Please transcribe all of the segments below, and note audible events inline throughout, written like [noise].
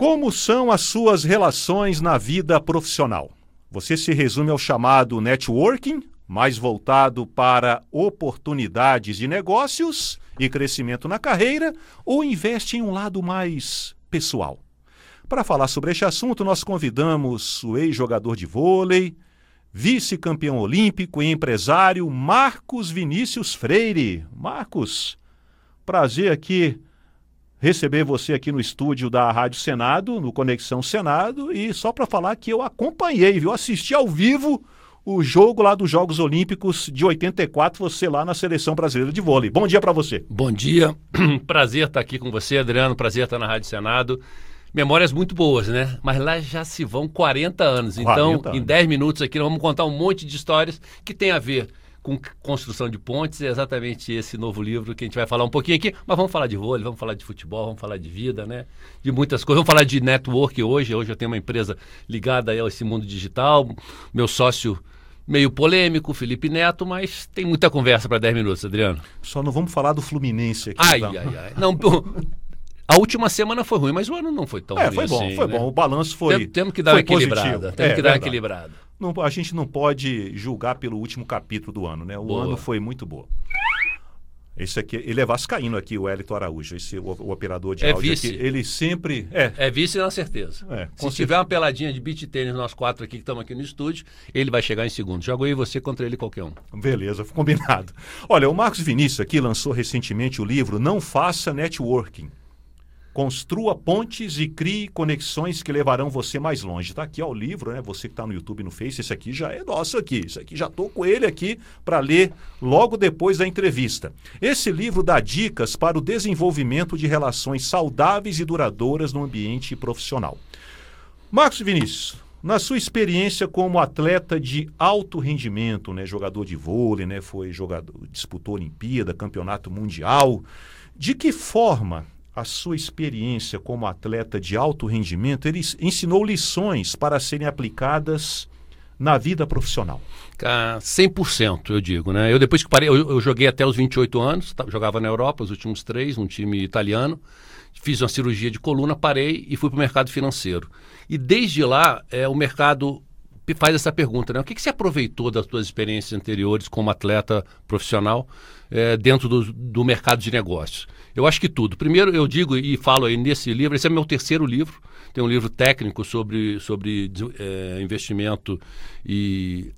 Como são as suas relações na vida profissional? Você se resume ao chamado networking, mais voltado para oportunidades de negócios e crescimento na carreira, ou investe em um lado mais pessoal? Para falar sobre este assunto, nós convidamos o ex-jogador de vôlei, vice-campeão olímpico e empresário Marcos Vinícius Freire. Marcos, prazer aqui receber você aqui no estúdio da Rádio Senado, no Conexão Senado, e só para falar que eu acompanhei, viu? Assisti ao vivo o jogo lá dos Jogos Olímpicos de 84, você lá na seleção brasileira de vôlei. Bom dia para você. Bom dia, [clears throat] prazer estar aqui com você, Adriano, prazer estar na Rádio Senado. Memórias muito boas, né? Mas lá já se vão 40 anos. 40 então, anos. em 10 minutos aqui, nós vamos contar um monte de histórias que tem a ver com construção de pontes. É exatamente esse novo livro que a gente vai falar um pouquinho aqui. Mas vamos falar de vôlei, vamos falar de futebol, vamos falar de vida, né? De muitas coisas. Vamos falar de network hoje. Hoje eu tenho uma empresa ligada a esse mundo digital. Meu sócio meio polêmico, Felipe Neto, mas tem muita conversa para 10 minutos, Adriano. Só não vamos falar do Fluminense aqui. Ai, então. ai, ai. Não, a última semana foi ruim, mas o ano não foi tão é, ruim. Foi bom, assim, foi né? bom. O balanço foi. Tem, temos que dar uma equilibrada. Temos é, que dar uma equilibrada. Não, a gente não pode julgar pelo último capítulo do ano, né? O Boa. ano foi muito bom. Esse aqui, ele é vascaíno aqui, o Elito Araújo, esse o, o operador de É áudio vice. aqui. Ele sempre. É, É vice na certeza. É, Se com tiver uma peladinha de beat tênis, nós quatro aqui que estamos aqui no estúdio, ele vai chegar em segundo. Jogo e você contra ele qualquer um. Beleza, [laughs] combinado. Olha, o Marcos Vinícius aqui lançou recentemente o livro Não Faça Networking. Construa pontes e crie conexões que levarão você mais longe. Está aqui ó, o livro, né? Você que está no YouTube no Face, esse aqui já é nosso aqui. Esse aqui já estou com ele aqui para ler logo depois da entrevista. Esse livro dá dicas para o desenvolvimento de relações saudáveis e duradouras no ambiente profissional. Marcos Vinícius, na sua experiência como atleta de alto rendimento, né, jogador de vôlei, né, foi jogador, disputou Olimpíada, campeonato mundial, de que forma a sua experiência como atleta de alto rendimento ele ensinou lições para serem aplicadas na vida profissional? Cara, 100% eu digo, né? Eu depois que parei, eu, eu joguei até os 28 anos, jogava na Europa os últimos três, um time italiano. Fiz uma cirurgia de coluna, parei e fui para o mercado financeiro. E desde lá, é, o mercado faz essa pergunta, né? O que, que você aproveitou das suas experiências anteriores como atleta profissional é, dentro do, do mercado de negócios? Eu acho que tudo. Primeiro, eu digo e falo aí nesse livro, esse é meu terceiro livro, tem um livro técnico sobre, sobre é, investimento e,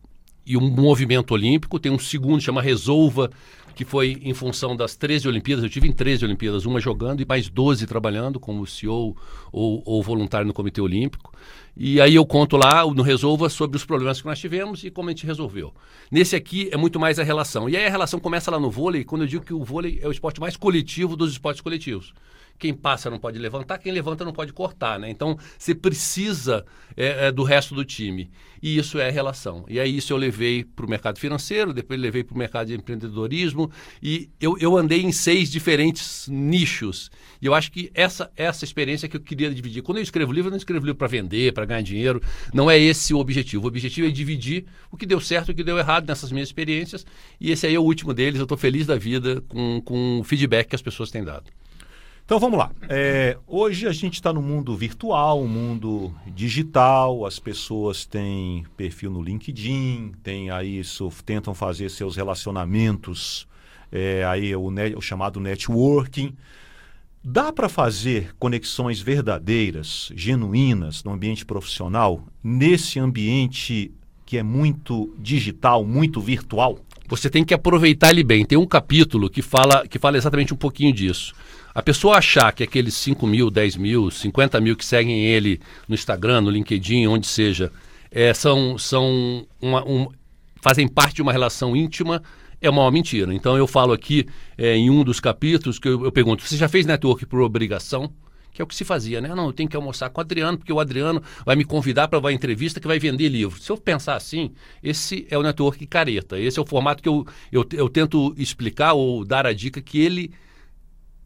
e um movimento olímpico, tem um segundo, chama Resolva, que foi em função das 13 Olimpíadas, eu tive em 13 Olimpíadas, uma jogando e mais 12 trabalhando como CEO ou, ou voluntário no Comitê Olímpico. E aí eu conto lá no Resolva sobre os problemas que nós tivemos e como a gente resolveu. Nesse aqui é muito mais a relação. E aí a relação começa lá no vôlei, quando eu digo que o vôlei é o esporte mais coletivo dos esportes coletivos. Quem passa não pode levantar, quem levanta não pode cortar, né? Então você precisa é, é, do resto do time. E isso é relação. E aí isso eu levei para o mercado financeiro, depois levei para o mercado de empreendedorismo e eu, eu andei em seis diferentes nichos. E eu acho que essa essa experiência que eu queria dividir. Quando eu escrevo livro, eu não escrevo livro para vender, para ganhar dinheiro. Não é esse o objetivo. O objetivo é dividir o que deu certo e o que deu errado nessas minhas experiências. E esse aí é o último deles. Eu estou feliz da vida com, com o feedback que as pessoas têm dado. Então vamos lá. É, hoje a gente está no mundo virtual, um mundo digital, as pessoas têm perfil no LinkedIn, tem aí isso, tentam fazer seus relacionamentos, é, aí o, net- o chamado networking. Dá para fazer conexões verdadeiras, genuínas no ambiente profissional, nesse ambiente que é muito digital, muito virtual? Você tem que aproveitar ele bem. Tem um capítulo que fala, que fala exatamente um pouquinho disso. A pessoa achar que aqueles 5 mil, 10 mil, 50 mil que seguem ele no Instagram, no LinkedIn, onde seja, é, são, são uma, um- fazem parte de uma relação íntima, é uma mentira. Então eu falo aqui é, em um dos capítulos que eu, eu pergunto: você já fez network por obrigação? Que é o que se fazia, né? Não, eu tenho que almoçar com o Adriano, porque o Adriano vai me convidar para uma entrevista que vai vender livro. Se eu pensar assim, esse é o network careta. Esse é o formato que eu, eu, eu tento explicar ou dar a dica que ele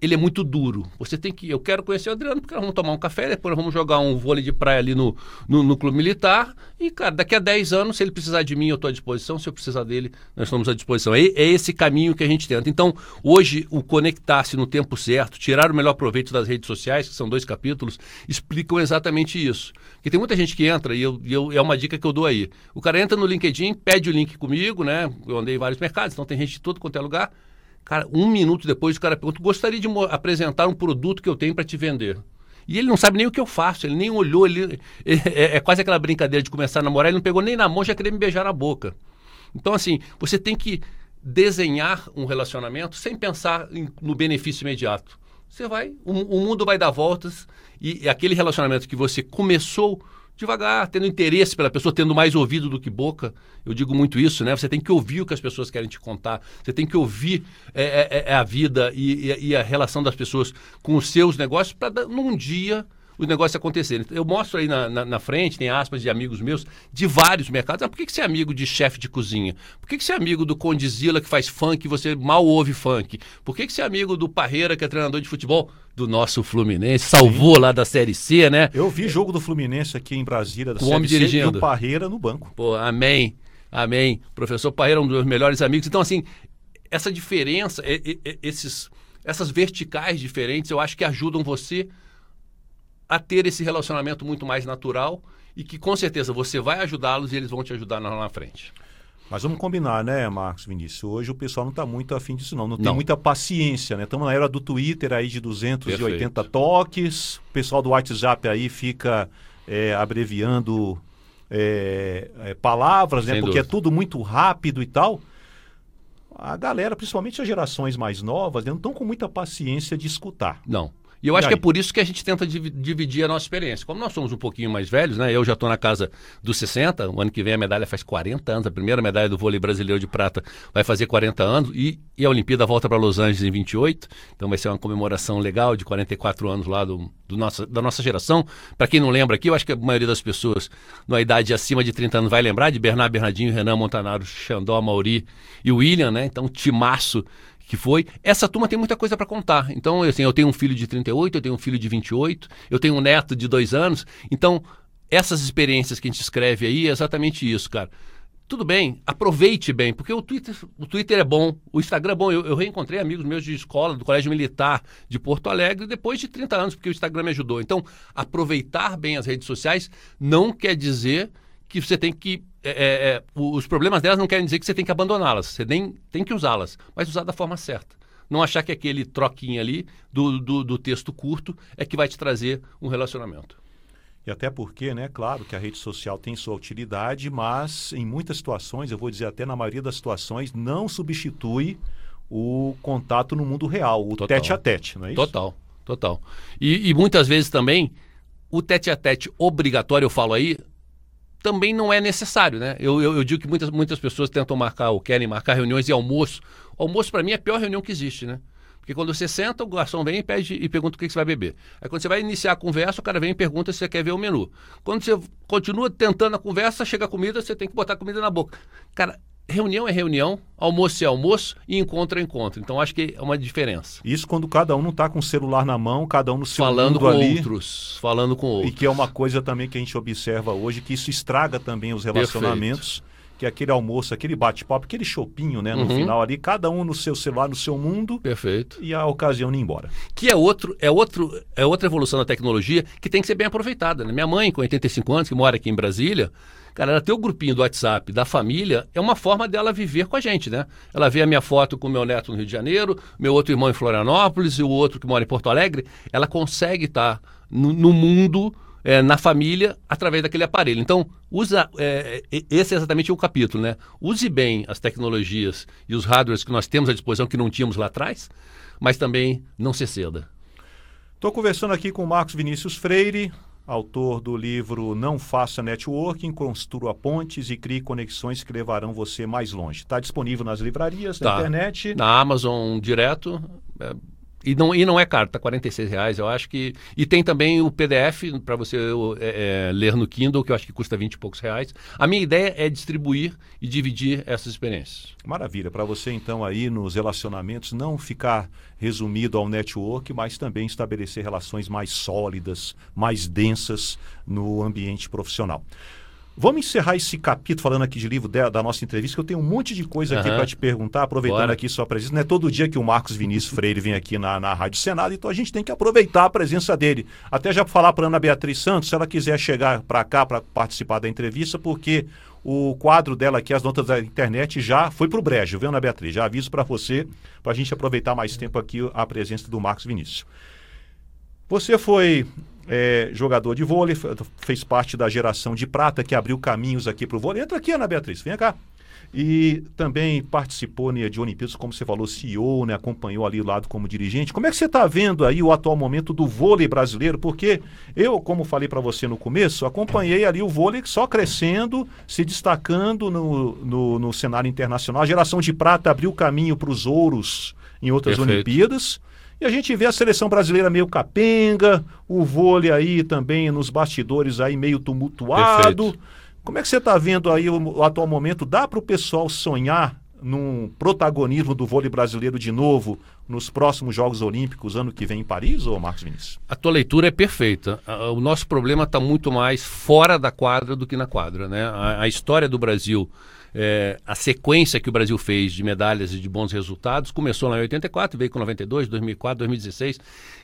ele é muito duro. Você tem que. Eu quero conhecer o Adriano, porque nós vamos tomar um café, depois nós vamos jogar um vôlei de praia ali no, no, no Clube Militar. E, cara, daqui a 10 anos, se ele precisar de mim, eu estou à disposição. Se eu precisar dele, nós estamos à disposição. É, é esse caminho que a gente tenta. Então, hoje, o conectar-se no tempo certo, tirar o melhor proveito das redes sociais, que são dois capítulos, explicam exatamente isso. Porque tem muita gente que entra, e, eu, eu, é uma dica que eu dou aí. O cara entra no LinkedIn, pede o link comigo, né? Eu andei em vários mercados, então tem gente de tudo quanto é lugar Cara, um minuto depois o cara pergunta: gostaria de apresentar um produto que eu tenho para te vender. E ele não sabe nem o que eu faço, ele nem olhou, ele, [laughs] é, é, é, quase aquela brincadeira de começar a namorar, ele não pegou nem na mão, já queria me beijar na boca. Então, assim, você tem que desenhar um relacionamento sem pensar em, no benefício imediato. Você vai, o, o mundo vai dar voltas e, e aquele relacionamento que você começou devagar, tendo interesse pela pessoa, tendo mais ouvido do que boca. Eu digo muito isso, né? Você tem que ouvir o que as pessoas querem te contar. Você tem que ouvir é, é, é a vida e, e, e, a relação das pessoas com os seus negócios para, num dia, os negócios acontecerem. Eu mostro aí na, na, na, frente, tem aspas de amigos meus de vários mercados. Ah, por que, que você é amigo de chefe de cozinha? Por que, que você é amigo do Condizila que faz funk e você mal ouve funk? Por que, que você é amigo do Parreira que é treinador de futebol? Do nosso Fluminense, salvou Sim. lá da Série C, né? Eu vi jogo do Fluminense aqui em Brasília, da o Série homem C dirigindo. e o Parreira no banco. Pô, amém, amém. professor Parreira é um dos meus melhores amigos. Então, assim, essa diferença, esses, essas verticais diferentes, eu acho que ajudam você a ter esse relacionamento muito mais natural e que com certeza você vai ajudá-los e eles vão te ajudar lá na frente. Mas vamos combinar, né, Marcos Vinícius? Hoje o pessoal não está muito afim disso, não. Não, não. tem muita paciência, né? Estamos na era do Twitter aí de 280 Perfeito. toques. O pessoal do WhatsApp aí fica é, abreviando é, é, palavras, né? Sem Porque é dúvida. é tudo muito rápido e tal. A galera, principalmente as gerações mais novas, né, não estão com muita paciência de escutar. Não. E eu acho que é por isso que a gente tenta dividir a nossa experiência. Como nós somos um pouquinho mais velhos, né? Eu já estou na casa dos 60, o ano que vem a medalha faz 40 anos, a primeira medalha do vôlei brasileiro de prata vai fazer 40 anos e, e a Olimpíada volta para Los Angeles em 28, então vai ser uma comemoração legal de 44 anos lá do, do nossa, da nossa geração. Para quem não lembra aqui, eu acho que a maioria das pessoas na idade acima de 30 anos vai lembrar de Bernardo Bernardinho, Renan Montanaro, Xandó, Mauri e William, né? Então, timaço que foi. Essa turma tem muita coisa para contar. Então, assim, eu tenho um filho de 38, eu tenho um filho de 28, eu tenho um neto de dois anos. Então, essas experiências que a gente escreve aí é exatamente isso, cara. Tudo bem, aproveite bem, porque o Twitter, o Twitter é bom, o Instagram é bom. Eu, eu reencontrei amigos meus de escola, do Colégio Militar de Porto Alegre, depois de 30 anos, porque o Instagram me ajudou. Então, aproveitar bem as redes sociais não quer dizer que você tem que. É, é, é os problemas delas não querem dizer que você tem que abandoná-las. Você nem tem que usá-las, mas usar da forma certa. Não achar que aquele troquinho ali do, do, do texto curto é que vai te trazer um relacionamento. E até porque, né, claro que a rede social tem sua utilidade, mas em muitas situações, eu vou dizer até na maioria das situações, não substitui o contato no mundo real, o total. tete a tete, não é isso? Total, total. E, e muitas vezes também o tete a tete obrigatório, eu falo aí, também não é necessário, né? Eu, eu, eu, digo que muitas, muitas pessoas tentam marcar ou querem marcar reuniões e almoço. O almoço, para mim, é a pior reunião que existe, né? Porque quando você senta, o garçom vem e pede e pergunta o que você vai beber. Aí quando você vai iniciar a conversa, o cara vem e pergunta se você quer ver o menu. Quando você continua tentando a conversa, chega a comida, você tem que botar a comida na boca. Cara, reunião é reunião, almoço é almoço e encontro é encontro. Então acho que é uma diferença. Isso quando cada um não está com o celular na mão, cada um no seu falando com ali. outros, falando com outros. E que é uma coisa também que a gente observa hoje que isso estraga também os relacionamentos. Perfeito. Que é aquele almoço, aquele bate-papo, aquele chopinho, né? No uhum. final ali, cada um no seu celular, no seu mundo. Perfeito. E a ocasião ir embora. Que é outro, é outro, é outra evolução da tecnologia que tem que ser bem aproveitada. Né? Minha mãe, com 85 anos, que mora aqui em Brasília, Cara, ela ter o grupinho do WhatsApp da família é uma forma dela viver com a gente, né? Ela vê a minha foto com meu neto no Rio de Janeiro, meu outro irmão em Florianópolis e o outro que mora em Porto Alegre. Ela consegue estar no, no mundo, é, na família, através daquele aparelho. Então, usa é, esse é exatamente o capítulo, né? Use bem as tecnologias e os hardwares que nós temos à disposição que não tínhamos lá atrás, mas também não se ceda. Estou conversando aqui com o Marcos Vinícius Freire, autor do livro Não Faça Networking, Construa Pontes e Crie Conexões que levarão você mais longe. Está disponível nas livrarias, tá. na internet. Na Amazon direto. É, E não, e não é caro, tá 46 reais, eu acho que. E tem também o PDF para você é, é, ler no Kindle, que eu acho que custa 20 e poucos reais. A minha ideia é distribuir e dividir essas experiências. Maravilha. Para você, então, aí nos relacionamentos, não ficar resumido ao network, mas também estabelecer relações mais sólidas, mais densas no ambiente profissional. Vamos encerrar esse capítulo falando aqui de livro da, da nossa entrevista, que eu tenho um monte de coisa aqui para te perguntar, aproveitando Bora. aqui sua presença. Não é todo dia que o Marcos Vinícius Freire vem aqui na, na Rádio Senado, então a gente tem que aproveitar a presença dele. Até já falar para Ana Beatriz Santos, se ela quiser chegar para cá para participar da entrevista, porque o quadro dela aqui, as notas da internet, já foi para o brejo, viu, Ana Beatriz? Já aviso para você, para a gente aproveitar mais tempo aqui a presença do Marcos Vinícius. Você foi é, jogador de vôlei, fez parte da geração de prata que abriu caminhos aqui para o vôlei. Entra aqui, Ana Beatriz, vem cá. E também participou né, de Olimpíadas, como você falou, CEO, né, acompanhou ali o lado como dirigente. Como é que você está vendo aí o atual momento do vôlei brasileiro? Porque eu, como falei para você no começo, acompanhei ali o vôlei só crescendo, se destacando no, no, no cenário internacional. A geração de prata abriu caminho para os ouros em outras Perfeito. Olimpíadas. E a gente vê a seleção brasileira meio capenga, o vôlei aí também nos bastidores aí meio tumultuado. Perfeito. Como é que você está vendo aí o, o, atual momento? Dá para o pessoal sonhar num protagonismo do vôlei brasileiro de novo nos próximos Jogos Olímpicos, ano que vem em Paris, ou Marcos Vinícius? A tua leitura é perfeita. O nosso problema está muito mais fora da quadra do que na quadra. Né? A, a história do Brasil é, a sequência que o Brasil fez de medalhas e de bons resultados começou lá em 84, veio com 92, 2004, 2016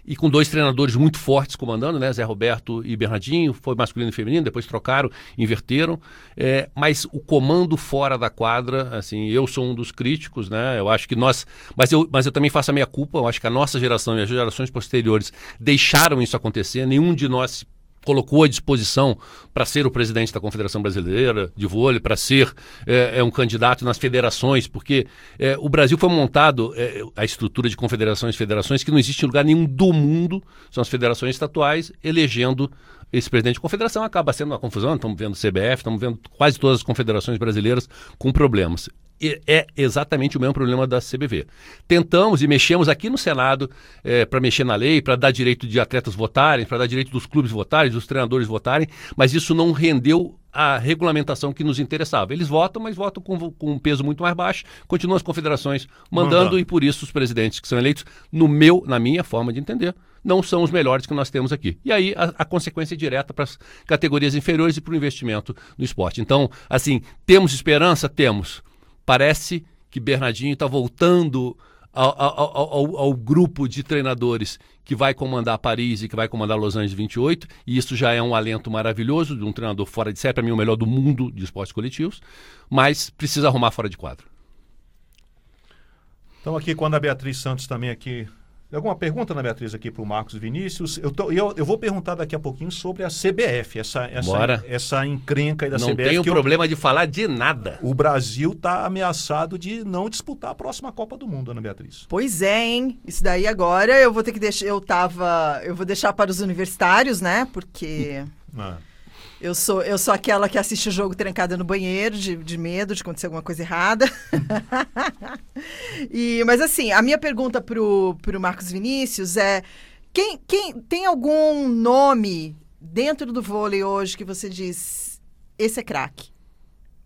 e com dois treinadores muito fortes comandando, né, Zé Roberto e Bernardinho, foi masculino e feminino, depois trocaram, inverteram, é, mas o comando fora da quadra, assim, eu sou um dos críticos, né, eu acho que nós, mas eu, mas eu também faço a minha culpa, eu acho que a nossa geração e as gerações posteriores deixaram isso acontecer, nenhum de nós colocou à disposição para ser o presidente da Confederação Brasileira de Vôlei, para ser é, é, um candidato nas federações, porque é, o Brasil foi montado, é, a estrutura de confederações e federações, que não existe em lugar nenhum do mundo, são as federações estatuais, elegendo esse presidente de confederação, acaba sendo uma confusão, estamos vendo CBF, estamos vendo quase todas as confederações brasileiras com problemas é exatamente o mesmo problema da CBV. Tentamos e mexemos aqui no Senado é, para mexer na lei, para dar direito de atletas votarem, para dar direito dos clubes votarem, dos treinadores votarem, mas isso não rendeu a regulamentação que nos interessava. Eles votam, mas votam com, com um peso muito mais baixo, continuam as confederações mandando e por isso os presidentes que são eleitos, no meu, na minha forma de entender, não são os melhores que nós temos aqui. E aí a, a consequência é direta para as categorias inferiores e para o investimento no esporte. Então, assim, temos esperança? Temos parece que Bernardinho está voltando ao, ao, ao, ao, grupo de treinadores que vai comandar Paris e que vai comandar Los Angeles 28, e isso já é um alento maravilhoso de um treinador fora de série, para mim o melhor do mundo de esportes coletivos, mas precisa arrumar fora de quadro. Então aqui quando a Beatriz Santos também aqui Alguma pergunta, Ana Beatriz, aqui para o Marcos Vinícius? Eu, tô, eu, eu, vou perguntar daqui a pouquinho sobre a CBF, essa, essa, essa encrenca aí da não CBF. Não tenho problema eu, de falar de nada. O Brasil está ameaçado de não disputar a próxima Copa do Mundo, Ana Beatriz. Pois é, hein? Isso daí agora eu vou ter que deixar. Eu tava. Eu vou deixar para os universitários, né? Porque. Ah. Eu sou, eu sou aquela que assiste o jogo trancada no banheiro, de, de medo de acontecer alguma coisa errada. [laughs] e, mas assim, a minha pergunta pro, pro Marcos Vinícius é: quem, quem tem algum nome dentro do vôlei hoje que você diz, esse é craque?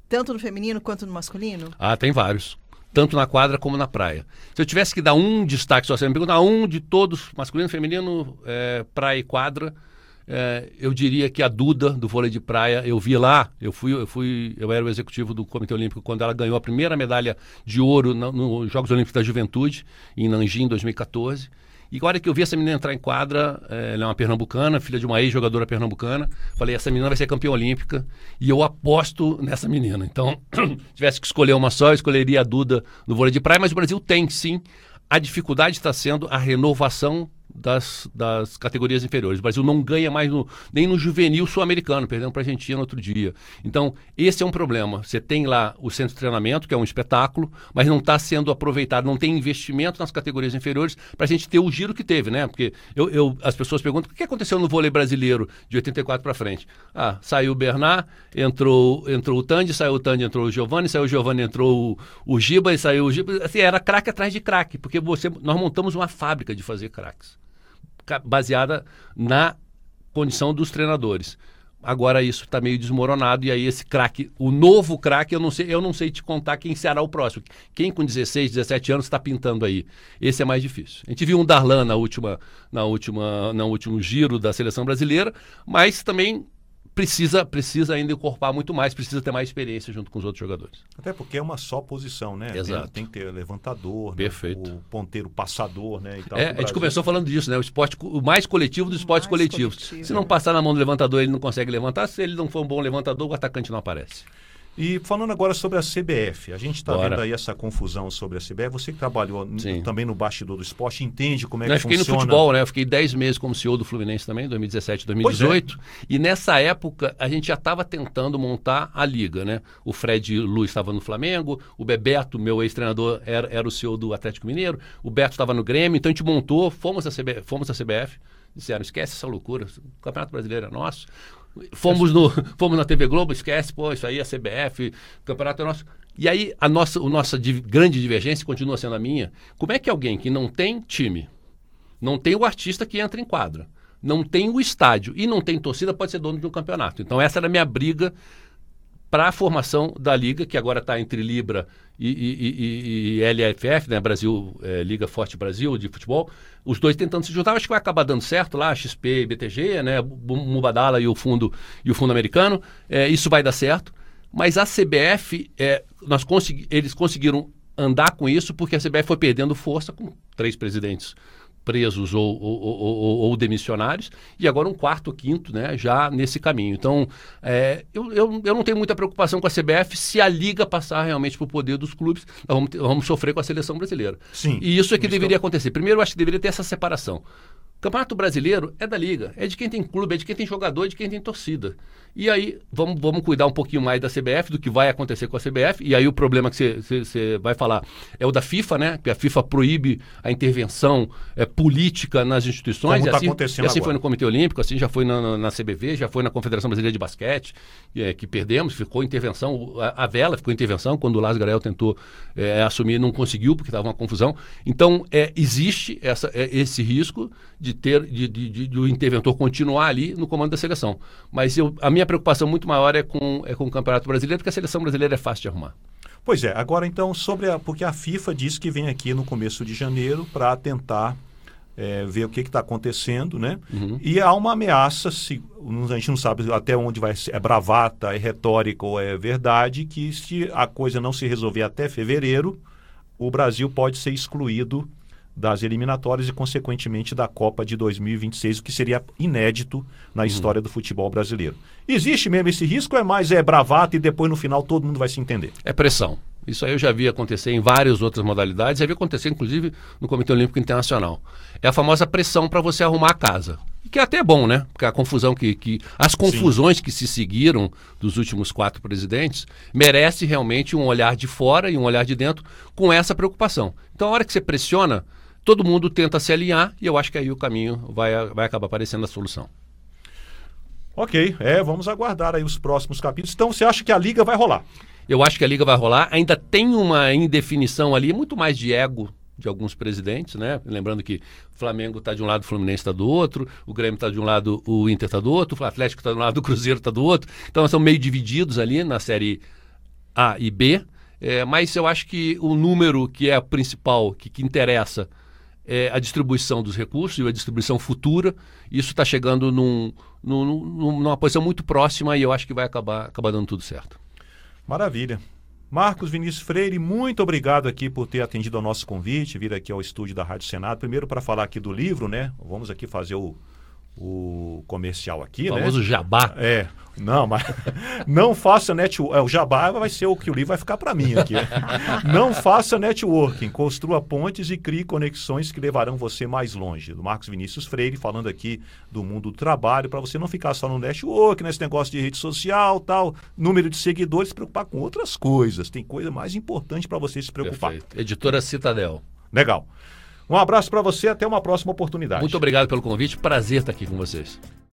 Tanto no feminino quanto no masculino? Ah, tem vários tanto na quadra como na praia. Se eu tivesse que dar um destaque, só você me perguntar um de todos, masculino, feminino, é, praia e quadra, é, eu diria que a Duda do vôlei de praia, eu vi lá, eu fui, eu fui, eu era o executivo do Comitê Olímpico quando ela ganhou a primeira medalha de ouro nos no Jogos Olímpicos da Juventude em Nanjing em 2014. E agora que eu vi essa menina entrar em quadra, é, ela é uma pernambucana, filha de uma ex-jogadora pernambucana. Falei, essa menina vai ser campeã olímpica e eu aposto nessa menina. Então, [clears throat] tivesse que escolher uma só, eu escolheria a Duda no vôlei de praia, mas o Brasil tem sim. A dificuldade está sendo a renovação das, das categorias inferiores. O Brasil não ganha mais no, nem no juvenil sul-americano, perdendo para a Argentina outro dia. Então, esse é um problema. Você tem lá o centro de treinamento, que é um espetáculo, mas não está sendo aproveitado, não tem investimento nas categorias inferiores para a gente ter o giro que teve, né? Porque eu, eu, as pessoas perguntam o que aconteceu no vôlei brasileiro de 84 para frente. Ah, saiu o Bernard, entrou, entrou o Tandy, saiu o Tandy, entrou o Giovanni, saiu o Giovanni, entrou o, o Giba e saiu o Giba. Assim, era craque atrás de craque, porque você, nós montamos uma fábrica de fazer craques, baseada na condição dos treinadores. Agora isso está meio desmoronado e aí esse craque, o novo craque, eu não sei, eu não sei te contar quem será o próximo. Quem com 16, 17 anos está pintando aí? Esse é mais difícil. A gente viu um Darlan na última, na última, no último giro da seleção brasileira, mas também precisa, precisa ainda incorporar muito mais, precisa ter mais experiência junto com os outros jogadores. Até porque é uma só posição, né? Exato. Tem, tem que ter levantador, Perfeito. Né? o ponteiro passador, né? Tal, é, a gente começou falando disso, né? O esporte, o mais coletivo dos esportes coletivos. Coletivo, Se não passar na mão do levantador, ele não consegue levantar. Se ele não for um bom levantador, o atacante não aparece. E falando agora sobre a CBF, a gente está vendo aí essa confusão sobre a CBF. Você que trabalhou também no bastidor do esporte, entende como é Não, que funciona? Eu fiquei no futebol, né? Eu fiquei 10 meses como CEO do Fluminense também, 2017, 2018. É. E nessa época a gente já estava tentando montar a liga, né? O Fred Luiz estava no Flamengo, o Bebeto, meu ex-treinador, era, era o CEO do Atlético Mineiro, o Beto estava no Grêmio, então a gente montou, fomos à CBF, fomos à CBF disseram, esquece essa loucura, o Campeonato Brasileiro é nosso. Fomos, no, [laughs] fomos na TV Globo, esquece, pô, isso aí é CBF, o campeonato é nosso. E aí a nossa, a nossa grande divergência continua sendo a minha. Como é que alguém que não tem time, não tem o artista que entra em quadra, não tem o estádio e não tem torcida pode ser dono de um campeonato? Então essa era a minha briga para a formação da liga, que agora está entre Libra e, e, e, e, LFF, né, Brasil, é, Liga Forte Brasil de futebol, os dois tentando se juntar, acho que vai acabar dando certo lá, XP e BTG, né, Mubadala e o fundo e o fundo americano, é, isso vai dar certo. Mas a CBF, é, nós consegui, eles conseguiram andar com isso porque a CBF foi perdendo força com três presidentes presos ou, ou, ou, ou, demissionários, e agora um quarto, quinto, né, já nesse caminho. Então, é, eu, eu, eu não tenho muita preocupação com a CBF se a Liga passar realmente para o poder dos clubes, vamos, vamos, sofrer com a seleção brasileira. Sim. E isso é que deveria acontecer. Primeiro, eu acho que deveria ter essa separação. Campeonato Brasileiro é da Liga, é de quem tem clube, é de quem tem jogador, é de quem tem torcida. E aí, vamos, vamos cuidar um pouquinho mais da CBF, do que vai acontecer com a CBF. E aí, o problema que você vai falar é o da FIFA, né? Que a FIFA proíbe a intervenção é, política nas instituições. Como e tá assim, acontecendo e assim agora. foi no Comitê Olímpico, assim já foi na, na CBV, já foi na Confederação Brasileira de Basquete, é, que perdemos, ficou intervenção. A, a, vela ficou intervenção quando o Lázaro Garel tentou é, assumir, não conseguiu, porque estava uma confusão. Então, é, existe essa, é, esse risco de ter de, de, de, de o interventor continuar ali no comando da seleção. Mas eu, a minha minha preocupação muito maior é com, é com o Campeonato Brasileiro, porque a seleção brasileira é fácil de arrumar. Pois é, agora então sobre a. Porque a FIFA disse que vem aqui no começo de janeiro para tentar é, ver o que está acontecendo, né? Uhum. E há uma ameaça, se, a gente não sabe até onde vai ser, é bravata, é retórica ou é verdade, que se a coisa não se resolver até fevereiro, o Brasil pode ser excluído das eliminatórias e, consequentemente, da Copa de 2026, o que seria inédito na uhum. história do futebol brasileiro. Existe mesmo esse risco, é mais é bravata e depois no final todo mundo vai se entender? É pressão. Isso aí eu já vi acontecer em várias outras modalidades, já vi acontecer inclusive no Comitê Olímpico Internacional. É a famosa pressão para você arrumar a casa. Que é até bom, né? Porque a confusão que. que as confusões Sim. que se seguiram dos últimos quatro presidentes merece realmente um olhar de fora e um olhar de dentro com essa preocupação. Então, a hora que você pressiona, todo mundo tenta se alinhar e eu acho que aí o caminho vai, vai acabar aparecendo a solução. Ok, é, vamos aguardar aí os próximos capítulos. Então, você acha que a liga vai rolar? Eu acho que a liga vai rolar. Ainda tem uma indefinição ali, muito mais de ego de alguns presidentes, né? Lembrando que o Flamengo está de um lado, o Fluminense está do outro, o Grêmio está de um lado, o Inter está do outro, o Atlético está de um lado, o Cruzeiro está do outro. Então, nós estamos meio divididos ali na série A e B. É, mas eu acho que o número que é o principal, que, que interessa, é, a distribuição dos recursos e a distribuição futura. Isso está chegando num, num, numa posição muito próxima e eu acho que vai acabar, acabar dando tudo certo. Maravilha. Marcos Vinícius Freire, muito obrigado aqui por ter atendido ao nosso convite, vir aqui ao estúdio da Rádio Senado. Primeiro para falar aqui do livro, né? Vamos aqui fazer o, o comercial aqui, o né? famoso jabá. É. Não, mas [laughs] não faça networking. O jabá vai ser o que o livro vai ficar para mim aqui. [laughs] não faça networking. Construa pontes e crie conexões que levarão você mais longe. Do Marcos Vinícius Freire, falando aqui do mundo do trabalho, para você não ficar só no network, nesse negócio de rede social, tal, número de seguidores, se preocupar com outras coisas. Tem coisa mais importante para você se preocupar. Perfeito. Editora Citadel. Legal. Um abraço para você, até uma próxima oportunidade. Muito obrigado pelo convite, prazer estar aqui com vocês.